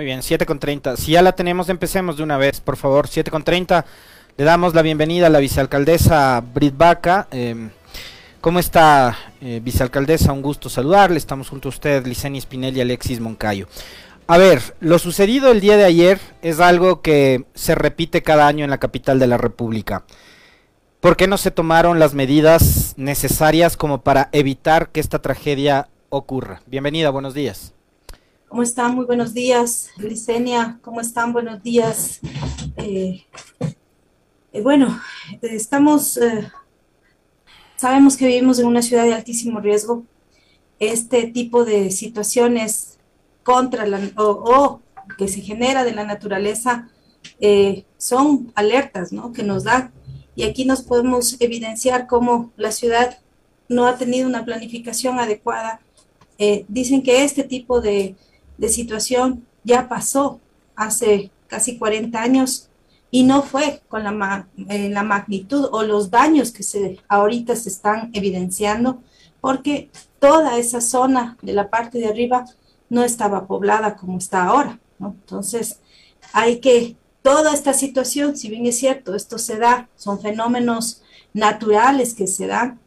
Muy bien, 7 con 30. Si ya la tenemos, empecemos de una vez, por favor. 7 con 30. Le damos la bienvenida a la vicealcaldesa Brit Baca. Em, ¿Cómo está, eh, vicealcaldesa? Un gusto saludarle. Estamos junto a usted, Licenia Spinelli y Alexis Moncayo. A ver, lo sucedido el día de ayer es algo que se repite cada año en la capital de la República. ¿Por qué no se tomaron las medidas necesarias como para evitar que esta tragedia ocurra? Bienvenida, buenos días. ¿Cómo están? Muy buenos días, Licenia. ¿Cómo están? Buenos días. Eh, eh, bueno, estamos, eh, sabemos que vivimos en una ciudad de altísimo riesgo. Este tipo de situaciones contra la, o, que se genera de la naturaleza son alertas ¿no? que nos dan. Y aquí nos podemos evidenciar cómo la ciudad no ha tenido una planificación adecuada. Dicen que este tipo de, de situación ya pasó hace casi 40 años y no fue con la, eh, la, magnitud o los daños que se ahorita se están evidenciando, porque toda esa zona de la parte de arriba no estaba poblada como está ahora, ¿no? Entonces, hay que, toda esta situación, si bien es cierto, esto se da, son fenómenos naturales que se dan,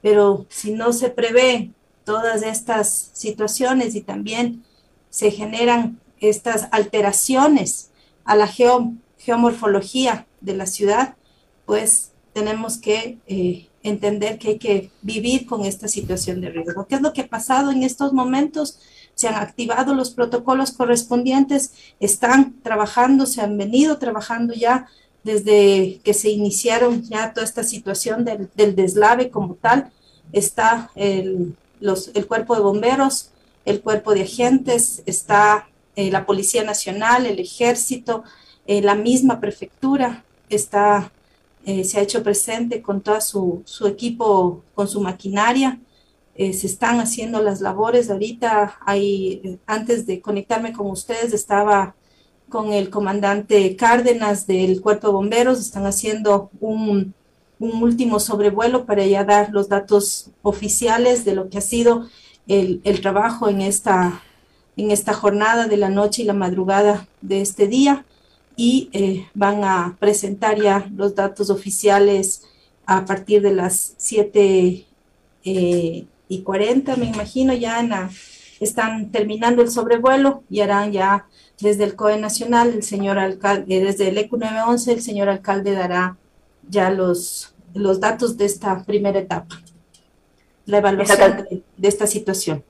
pero si no se prevé todas estas situaciones y también se generan estas alteraciones a la geomorfología de la ciudad, pues tenemos que eh, entender que hay que vivir con esta situación de riesgo. ¿Qué es lo que ha pasado en estos momentos? se han activado los protocolos correspondientes, están trabajando, se han venido trabajando ya desde que se iniciaron ya toda esta situación del, deslave como tal, está el, el, cuerpo de bomberos, el cuerpo de agentes, está eh, la Policía Nacional, el Ejército, eh, la misma prefectura, está, eh, se ha hecho presente con todo su, su equipo, con su maquinaria, eh, se están haciendo las labores. Ahorita, hay, antes de conectarme con ustedes, estaba con el comandante Cárdenas del Cuerpo de Bomberos, están haciendo un, un último sobrevuelo para ya dar los datos oficiales de lo que ha sido el, trabajo en esta, en esta jornada de la noche y la madrugada de este día y eh, van a presentar ya los datos oficiales a partir de las 7 eh, y 40, me imagino, ya en están terminando el sobrevuelo y harán ya desde el COE Nacional, el señor alcalde, desde el ECU 911, el señor alcalde dará ya los, los datos de esta primera etapa, la evaluación de esta situación.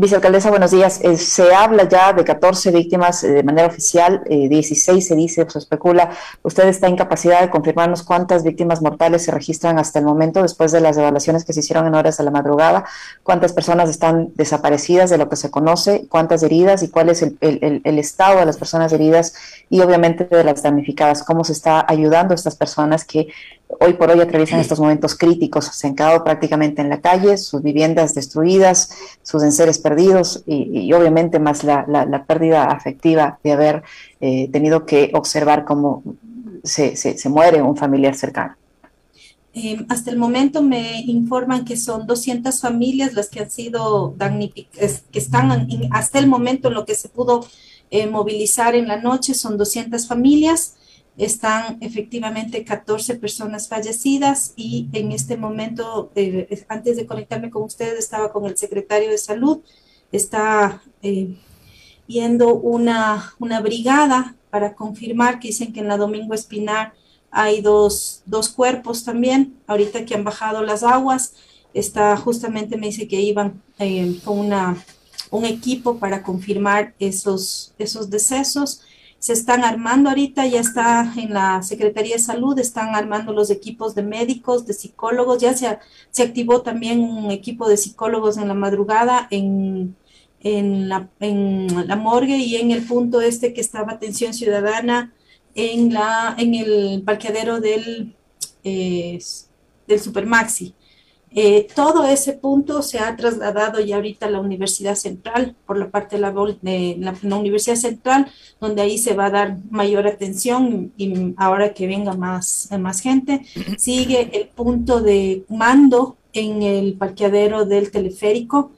Vicealcaldesa, buenos días. Eh, se habla ya de 14 víctimas eh, de manera oficial, 16 eh, se dice, se especula. ¿Usted está en capacidad de confirmarnos cuántas víctimas mortales se registran hasta el momento después de las evaluaciones que se hicieron en horas de la madrugada? ¿Cuántas personas están desaparecidas de lo que se conoce? ¿Cuántas heridas? ¿Y cuál es el, el estado de las personas heridas? Y obviamente de las damnificadas. ¿Cómo se está ayudando a estas personas que hoy por hoy atraviesan estos momentos críticos, se han quedado prácticamente en la calle, sus viviendas destruidas, sus enseres perdidos y, obviamente más la, pérdida afectiva de haber eh, tenido que observar cómo se, muere un familiar cercano. Em, hasta el momento me informan que son 200 familias las que han sido damnificadas, que están hasta el momento en lo que se pudo eh, movilizar en la noche, son 200 familias están efectivamente 14 personas fallecidas y en este momento, eh, antes de conectarme con ustedes, estaba con el secretario de salud, está eh, yendo una, una, brigada para confirmar que dicen que en la Domingo Espinar hay dos, dos cuerpos también, ahorita que han bajado las aguas, está justamente me dice que iban eh, con una, un equipo para confirmar esos, esos decesos se están armando ahorita, ya está en la Secretaría de Salud, están armando los equipos de médicos, de psicólogos, ya se, se activó también un equipo de psicólogos en la madrugada en, en, la, en la morgue y en el punto este que estaba atención ciudadana en, la, en el parqueadero del, eh, del Supermaxi. Eh, todo ese punto se ha trasladado ya ahorita a la Universidad Central, por la parte de la, Universidad Central, donde ahí se va a dar mayor atención y ahora que venga más, más gente, sigue el punto de mando en el parqueadero del teleférico.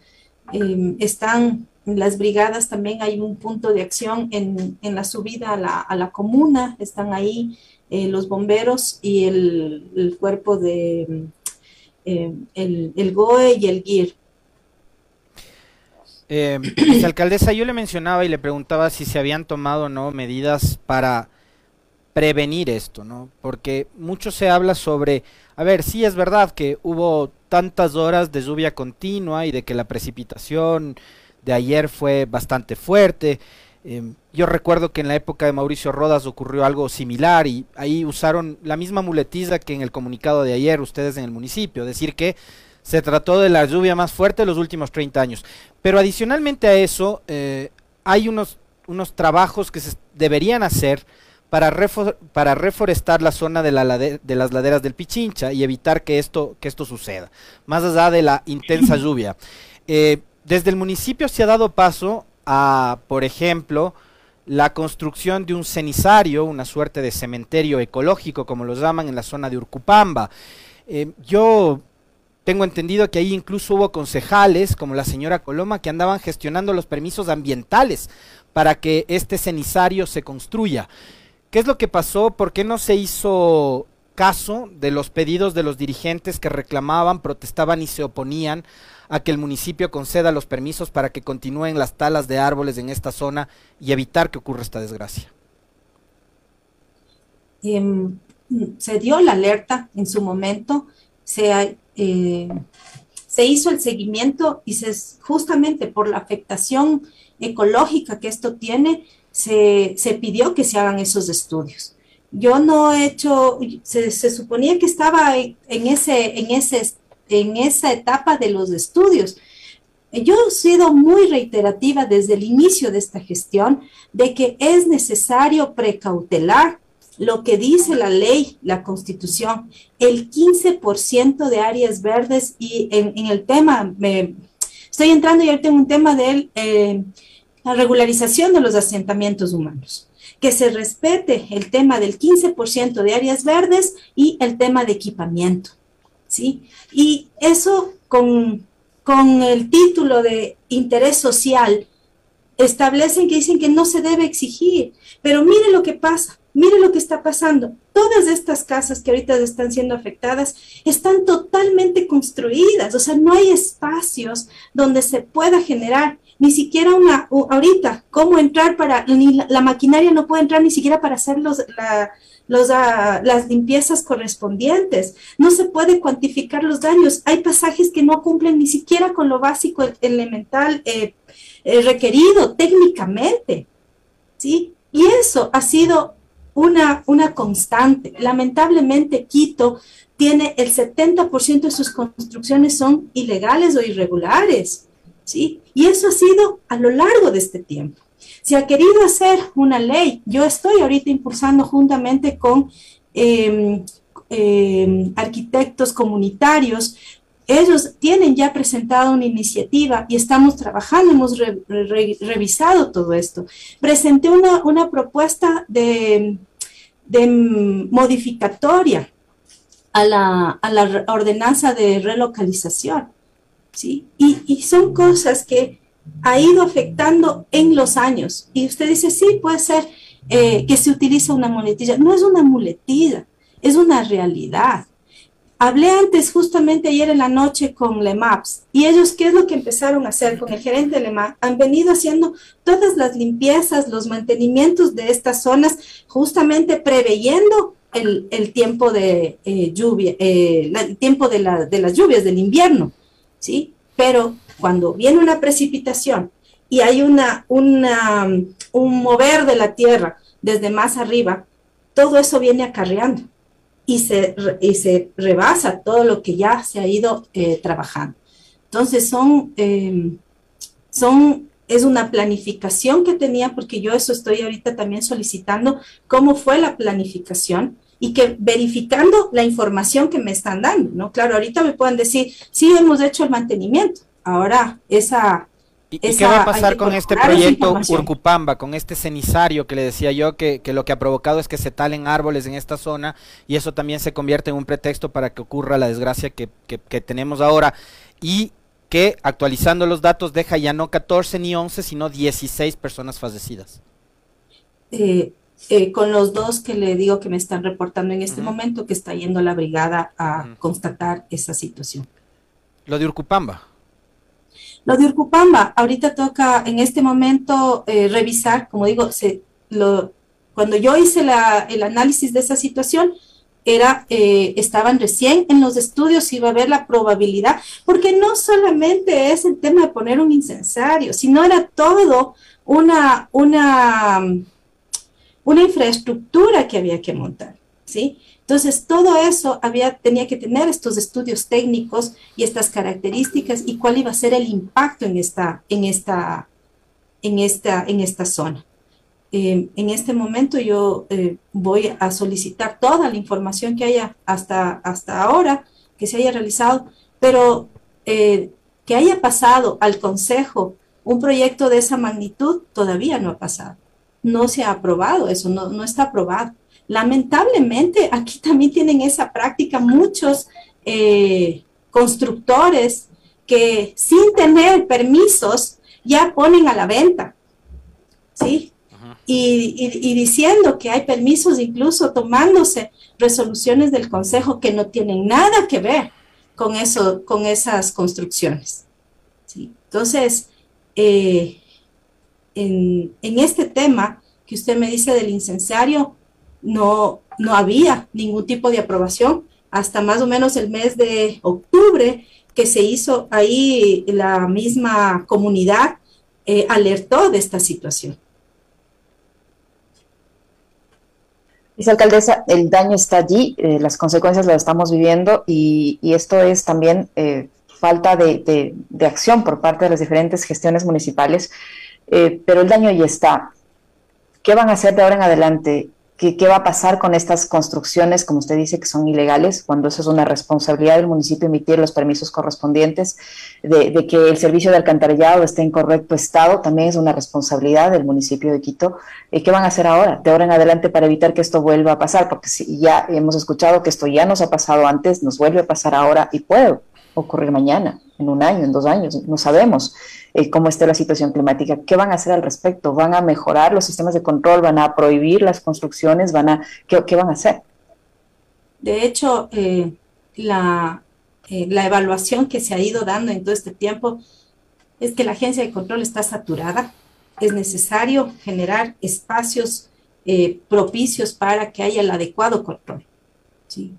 Em, están las brigadas también hay un punto de acción en, en la subida a la, a la, comuna, están ahí eh, los bomberos y el, el cuerpo de eh, el, el, GOE y el GIR. Eh, alcaldesa, yo le mencionaba y le preguntaba si se habían tomado no medidas para prevenir esto, ¿no? Porque mucho se habla sobre, a ver, sí es verdad que hubo tantas horas de lluvia continua y de que la precipitación de ayer fue bastante fuerte. Eh, yo recuerdo que en la época de Mauricio Rodas ocurrió algo similar y ahí usaron la misma muletiza que en el comunicado de ayer ustedes en el municipio, decir que se trató de la lluvia más fuerte de los últimos 30 años. Pero adicionalmente a eso, eh, hay unos, unos trabajos que se deberían hacer para, para reforestar la zona de, la de, las laderas del Pichincha y evitar que esto, que esto suceda, más allá de la intensa lluvia. Eh, desde el municipio se ha dado paso a, por ejemplo, la construcción de un cenizario, una suerte de cementerio ecológico, como lo llaman en la zona de Urcupamba. Eh, yo tengo entendido que ahí incluso hubo concejales, como la señora Coloma, que andaban gestionando los permisos ambientales para que este cenizario se construya. ¿Qué es lo que pasó? ¿Por qué no se hizo caso de los pedidos de los dirigentes que reclamaban, protestaban y se oponían a que el municipio conceda los permisos para que continúen las talas de árboles en esta zona y evitar que ocurra esta desgracia? Em, se dio la alerta en su momento, se, eh, se hizo el seguimiento y se, justamente por la afectación ecológica que esto tiene, se, se pidió que se hagan esos estudios. Yo no he hecho, se, se suponía que estaba en, ese, en, ese, en esa etapa de los estudios. Yo he sido muy reiterativa desde el inicio de esta gestión de que es necesario precautelar lo que dice la ley, la constitución, el 15% de áreas verdes y en, el tema, me, estoy entrando y ahorita en un tema del... Eh, la regularización de los asentamientos humanos, que se respete el tema del 15% de áreas verdes y el tema de equipamiento, ¿sí? Y eso con, con el título de interés social establecen que dicen que no se debe exigir, pero mire lo que pasa, mire lo que está pasando. Todas estas casas que ahorita están siendo afectadas están totalmente construidas, o sea, no hay espacios donde se pueda generar ni siquiera una, ahorita, cómo entrar para, ni la, maquinaria no puede entrar ni siquiera para hacer los, los, ah, las limpiezas correspondientes. No se puede cuantificar los daños. Hay pasajes que no cumplen ni siquiera con lo básico elemental eh, eh, requerido técnicamente. ¿sí? Y eso ha sido una, una constante. Lamentablemente, Quito tiene el 70% de sus construcciones son ilegales o irregulares. ¿sí? Y eso ha sido a lo largo de este tiempo. Se ha querido hacer una ley. Yo estoy ahorita impulsando juntamente con em, em, arquitectos comunitarios. Ellos tienen ya presentado una iniciativa y estamos trabajando, hemos revisado todo esto. Presenté una, una propuesta de, de modificatoria a la, a la ordenanza de relocalización ¿sí? Y, son cosas que ha ido afectando en los años. Y usted dice, sí, puede ser eh, que se utiliza una muletilla. No es una muletilla, es una realidad. Hablé antes, justamente ayer en la noche, con LEMAPS, y ellos, ¿qué es lo que empezaron a hacer con el gerente de LEMAPS? Han venido haciendo todas las limpiezas, los mantenimientos de estas zonas, justamente preveyendo el, tiempo de eh, lluvia, eh, el tiempo de, de las lluvias del invierno. ¿sí? Pero cuando viene una precipitación y hay una, una, un mover de la tierra desde más arriba, todo eso viene acarreando y se, y se rebasa todo lo que ya se ha ido eh, trabajando. Entonces son, em, son, es una planificación que tenía, porque yo eso estoy ahorita también solicitando, cómo fue la planificación y que verificando la información que me están dando, ¿no? Claro, ahorita me pueden decir, sí, hemos hecho el mantenimiento, ahora esa... ¿Y, qué va a pasar con este proyecto Urcupamba, con este cenizario que le decía yo que, que, lo que ha provocado es que se talen árboles en esta zona y eso también se convierte en un pretexto para que ocurra la desgracia que, que, que tenemos ahora? Y que actualizando los datos deja ya no 14 ni 11, sino 16 personas fallecidas. Eh, eh, con los dos que le digo que me están reportando en este momento, que está yendo la brigada a constatar esa situación. Lo de Urcupamba. Lo de Urcupamba, ahorita toca en este momento eh, revisar, como digo, se, lo, cuando yo hice la, el análisis de esa situación, era, eh, estaban recién en los estudios, iba a ver la probabilidad, porque no solamente es el tema de poner un incensario, sino era todo una, una, una infraestructura que había que montar, ¿sí? Entonces, todo eso había, tenía que tener estos estudios técnicos y estas características y cuál iba a ser el impacto en esta, en esta, en esta, en esta zona. Eh, en este momento yo eh, voy a solicitar toda la información que haya hasta, hasta ahora, que se haya realizado, pero eh, que haya pasado al Consejo un proyecto de esa magnitud todavía no ha pasado. No se ha aprobado eso, no, no está aprobado. Lamentablemente, aquí también tienen esa práctica muchos constructores que sin tener permisos ya ponen a la venta. ¿Sí? y, diciendo que hay permisos, incluso tomándose resoluciones del Consejo que no tienen nada que ver con, eso, con esas construcciones. Entonces, eh, en, este tema que usted me dice del incensario, no, no había ningún tipo de aprobación hasta más o menos el mes de octubre que se hizo ahí la misma comunidad eh, alertó de esta situación. alcaldesa, el daño está allí, eh, las consecuencias las estamos viviendo y, esto es también eh, falta de, acción por parte de las diferentes gestiones municipales, pero el daño ya está. ¿Qué van a hacer de ahora en adelante? ¿Qué, va a pasar con estas construcciones, como usted dice, que son ilegales, cuando eso es una responsabilidad del municipio emitir los permisos correspondientes, de, que el servicio de alcantarillado esté en correcto estado, también es una responsabilidad del municipio de Quito. ¿Y ¿Qué van a hacer ahora, de ahora en adelante, para evitar que esto vuelva a pasar? Porque si ya hemos escuchado que esto ya nos ha pasado antes, nos vuelve a pasar ahora y puede ocurrir mañana, en un año, en dos años, no sabemos. Eh, cómo esté la situación climática. ¿Qué van a hacer al respecto? ¿Van a mejorar los sistemas de control? ¿Van a prohibir las construcciones? ¿Van a, qué, van a hacer? De hecho, eh, la, eh, la evaluación que se ha ido dando en todo este tiempo es que la agencia de control está saturada. Es necesario generar espacios propicios para que haya el adecuado control. ¿sí?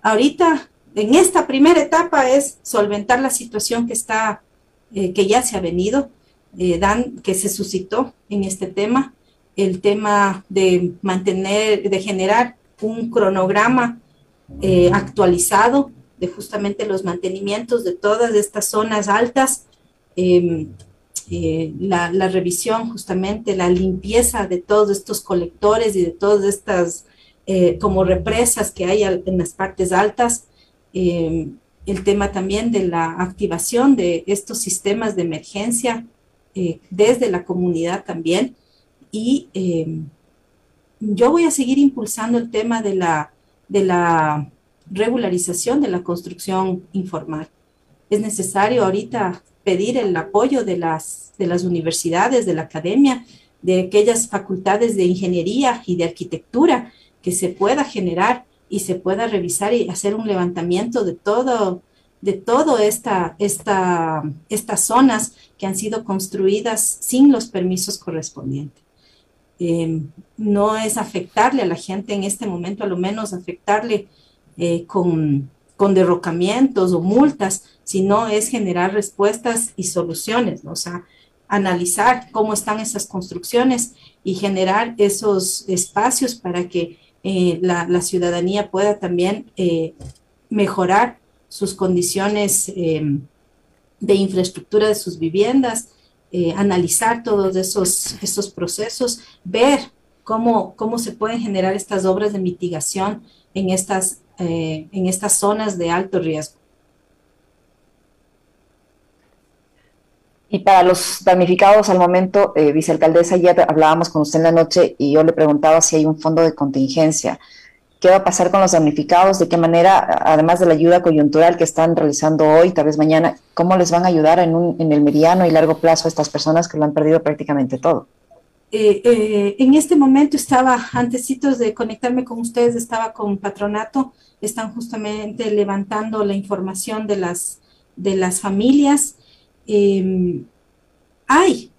ahorita, en esta primera etapa es solventar la situación que está eh, que ya se ha venido, eh, que se suscitó en este tema, el tema de mantener, de generar un cronograma eh, actualizado de justamente los mantenimientos de todas estas zonas altas, em, la, la, revisión justamente, la limpieza de todos estos colectores y de todas estas como represas que hay en las partes altas, em, el tema también de la activación de estos sistemas de emergencia eh, desde la comunidad también. Y eh, yo voy a seguir impulsando el tema de la, de la regularización de la construcción informal. Es necesario ahorita pedir el apoyo de las, de las universidades, de la academia, de aquellas facultades de ingeniería y de arquitectura que se pueda generar y se pueda revisar y hacer un levantamiento de todo, de todas esta, esta, estas zonas que han sido construidas sin los permisos correspondientes. Em, no es afectarle a la gente en este momento, a lo menos afectarle eh, con, con, derrocamientos o multas, sino es generar respuestas y soluciones, o sea, analizar cómo están esas construcciones y generar esos espacios para que eh, la, ciudadanía pueda también eh, mejorar sus condiciones eh, de infraestructura de sus viviendas, analizar todos esos, esos procesos, ver cómo, cómo se pueden generar estas obras de mitigación en estas, en estas zonas de alto riesgo. Y para los damnificados al momento, eh, vicealcaldesa, ya hablábamos con usted en la noche y yo le preguntaba si hay un fondo de contingencia. ¿Qué va a pasar con los damnificados? ¿De qué manera, además de la ayuda coyuntural que están realizando hoy, tal vez mañana, cómo les van a ayudar en, un, en el mediano y largo plazo a estas personas que lo han perdido prácticamente todo? Eh, eh, en este momento estaba, antesitos de conectarme con ustedes, estaba con Patronato, están justamente levantando la información de las, de las familias. Em, hay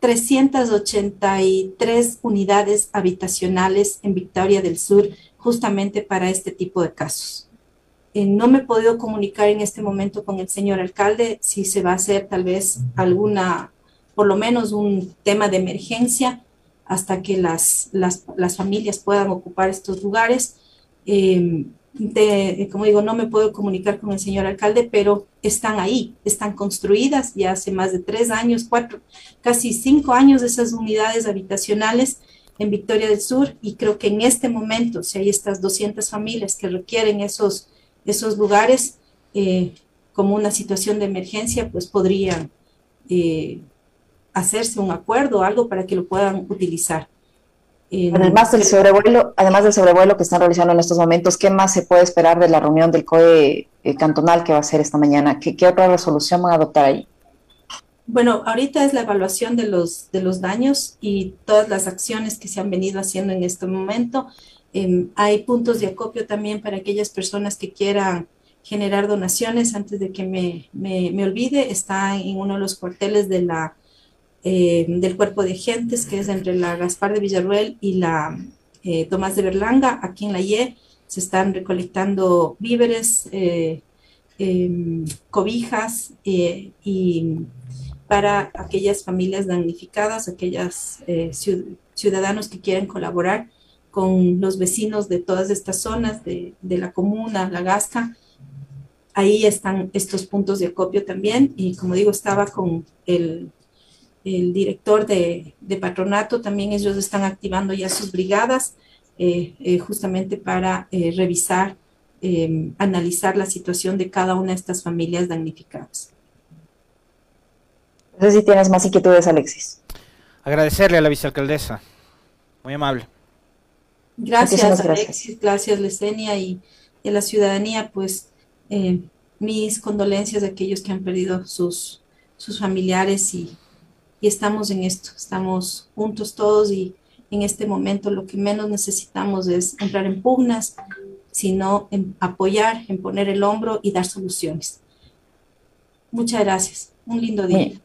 383 unidades habitacionales en Victoria del Sur justamente para este tipo de casos. Eh, no me he podido comunicar en este momento con el señor alcalde si se va a hacer tal vez alguna por lo menos un tema de emergencia hasta que las, las, las familias puedan ocupar estos lugares. Em, como digo, no me puedo comunicar con el señor alcalde, pero están ahí, están construidas ya hace más de tres años, cuatro, casi cinco años esas unidades habitacionales en Victoria del Sur y creo que en este momento, si hay estas 200 familias que requieren esos, esos lugares, eh, como una situación de emergencia, pues podrían eh, hacerse un acuerdo o algo para que lo puedan utilizar. Además del sobrevuelo, además del sobrevuelo que están realizando en estos momentos, ¿qué más se puede esperar de la reunión del COE eh, cantonal que va a ser esta mañana? ¿Qué, otra resolución van a adoptar ahí? Bueno, ahorita es la evaluación de los, de los daños y todas las acciones que se han venido haciendo en este momento. Em, hay puntos de acopio también para aquellas personas que quieran generar donaciones. Antes de que me, me, me olvide, está en uno de los cuarteles de la eh, del cuerpo de agentes, que es entre la Gaspar de Villarruel y la eh, Tomás de Berlanga, aquí en la IE, se están recolectando víveres, eh, em, cobijas y para aquellas familias damnificadas, aquellos ciudadanos que quieren colaborar con los vecinos de todas estas zonas de, de la comuna, la Gasca, ahí están estos puntos de acopio también. Y como digo, estaba con el el director de, patronato, también ellos están activando ya sus brigadas eh, eh, justamente para eh, revisar, em, analizar la situación de cada una de estas familias damnificadas. No sé si tienes más inquietudes, Alexis. Agradecerle a la vicealcaldesa. Muy amable. Gracias, Alexis. Gracias, Lesenia y, y, a la ciudadanía. Pues mis condolencias a aquellos que han perdido sus, sus familiares y, y estamos en esto, estamos juntos todos y en este momento lo que menos necesitamos es entrar en pugnas, sino en apoyar, en poner el hombro y dar soluciones. Muchas gracias. Un lindo día.